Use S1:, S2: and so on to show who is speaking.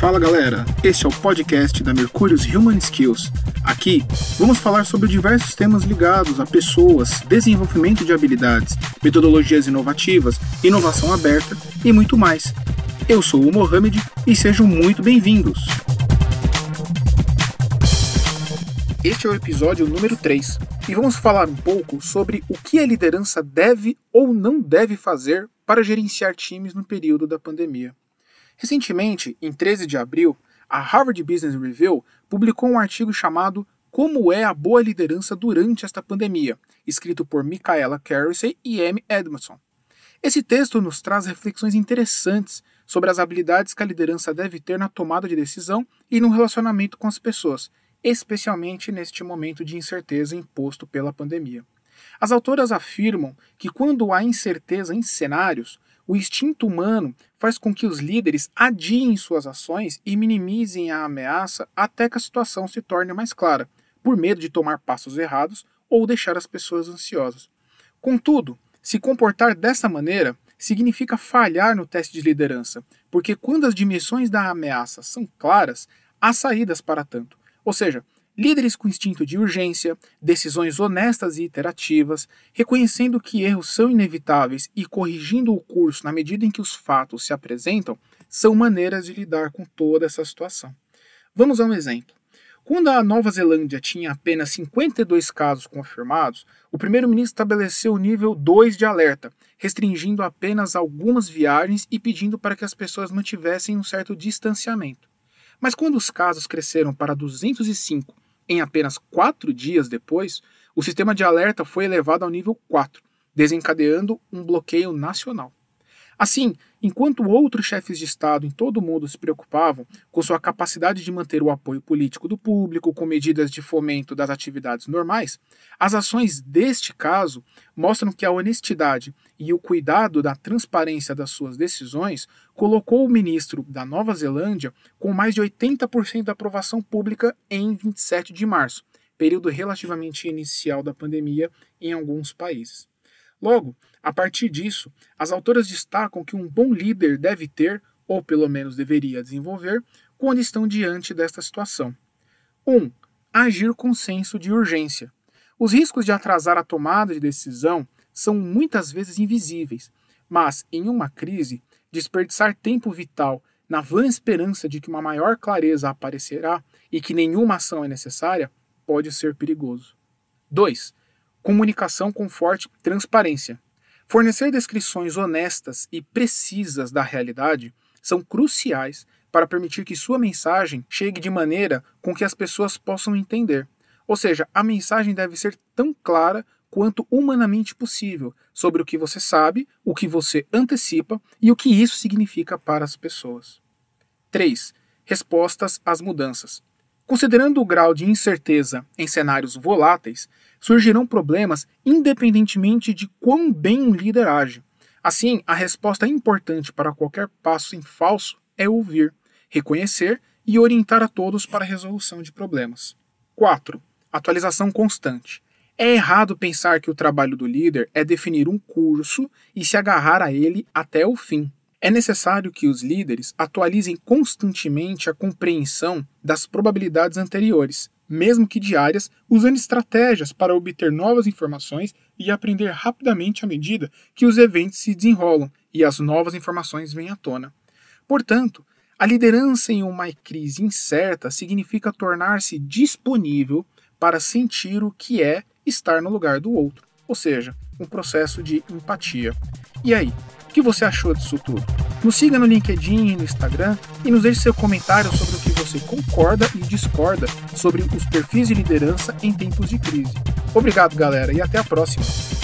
S1: Fala galera, este é o podcast da Mercúrios Human Skills. Aqui vamos falar sobre diversos temas ligados a pessoas, desenvolvimento de habilidades, metodologias inovativas, inovação aberta e muito mais. Eu sou o Mohamed e sejam muito bem-vindos. Este é o episódio número 3 e vamos falar um pouco sobre o que a liderança deve ou não deve fazer para gerenciar times no período da pandemia. Recentemente, em 13 de abril, a Harvard Business Review publicou um artigo chamado Como é a boa liderança durante esta pandemia, escrito por Michaela Carusey e Amy Edmondson. Esse texto nos traz reflexões interessantes sobre as habilidades que a liderança deve ter na tomada de decisão e no relacionamento com as pessoas, especialmente neste momento de incerteza imposto pela pandemia. As autoras afirmam que quando há incerteza em cenários, o instinto humano faz com que os líderes adiem suas ações e minimizem a ameaça até que a situação se torne mais clara, por medo de tomar passos errados ou deixar as pessoas ansiosas. Contudo, se comportar dessa maneira significa falhar no teste de liderança, porque quando as dimensões da ameaça são claras, há saídas para tanto. Ou seja, líderes com instinto de urgência, decisões honestas e iterativas, reconhecendo que erros são inevitáveis e corrigindo o curso na medida em que os fatos se apresentam, são maneiras de lidar com toda essa situação. Vamos a um exemplo. Quando a Nova Zelândia tinha apenas 52 casos confirmados, o primeiro-ministro estabeleceu o nível 2 de alerta, restringindo apenas algumas viagens e pedindo para que as pessoas mantivessem um certo distanciamento. Mas quando os casos cresceram para 205 em apenas quatro dias depois, o sistema de alerta foi elevado ao nível 4, desencadeando um bloqueio nacional. Assim, enquanto outros chefes de Estado em todo o mundo se preocupavam com sua capacidade de manter o apoio político do público com medidas de fomento das atividades normais, as ações deste caso mostram que a honestidade e o cuidado da transparência das suas decisões colocou o ministro da Nova Zelândia com mais de 80% da aprovação pública em 27 de março, período relativamente inicial da pandemia em alguns países. Logo, a partir disso, as autoras destacam que um bom líder deve ter, ou pelo menos deveria desenvolver, quando estão diante desta situação. 1. Um, agir com senso de urgência. Os riscos de atrasar a tomada de decisão são muitas vezes invisíveis, mas, em uma crise, desperdiçar tempo vital na vã esperança de que uma maior clareza aparecerá e que nenhuma ação é necessária pode ser perigoso. 2 comunicação com forte transparência. Fornecer descrições honestas e precisas da realidade são cruciais para permitir que sua mensagem chegue de maneira com que as pessoas possam entender. Ou seja, a mensagem deve ser tão clara quanto humanamente possível sobre o que você sabe, o que você antecipa e o que isso significa para as pessoas. 3. Respostas às mudanças. Considerando o grau de incerteza em cenários voláteis, surgirão problemas independentemente de quão bem um líder age. Assim, a resposta importante para qualquer passo em falso é ouvir, reconhecer e orientar a todos para a resolução de problemas. 4. Atualização constante. É errado pensar que o trabalho do líder é definir um curso e se agarrar a ele até o fim. É necessário que os líderes atualizem constantemente a compreensão das probabilidades anteriores, mesmo que diárias, usando estratégias para obter novas informações e aprender rapidamente à medida que os eventos se desenrolam e as novas informações vêm à tona. Portanto, a liderança em uma crise incerta significa tornar-se disponível para sentir o que é estar no lugar do outro, ou seja, um processo de empatia. E aí, o que você achou disso tudo? Nos siga no LinkedIn e no Instagram e nos deixe seu comentário sobre o que você concorda e discorda sobre os perfis de liderança em tempos de crise. Obrigado, galera, e até a próxima!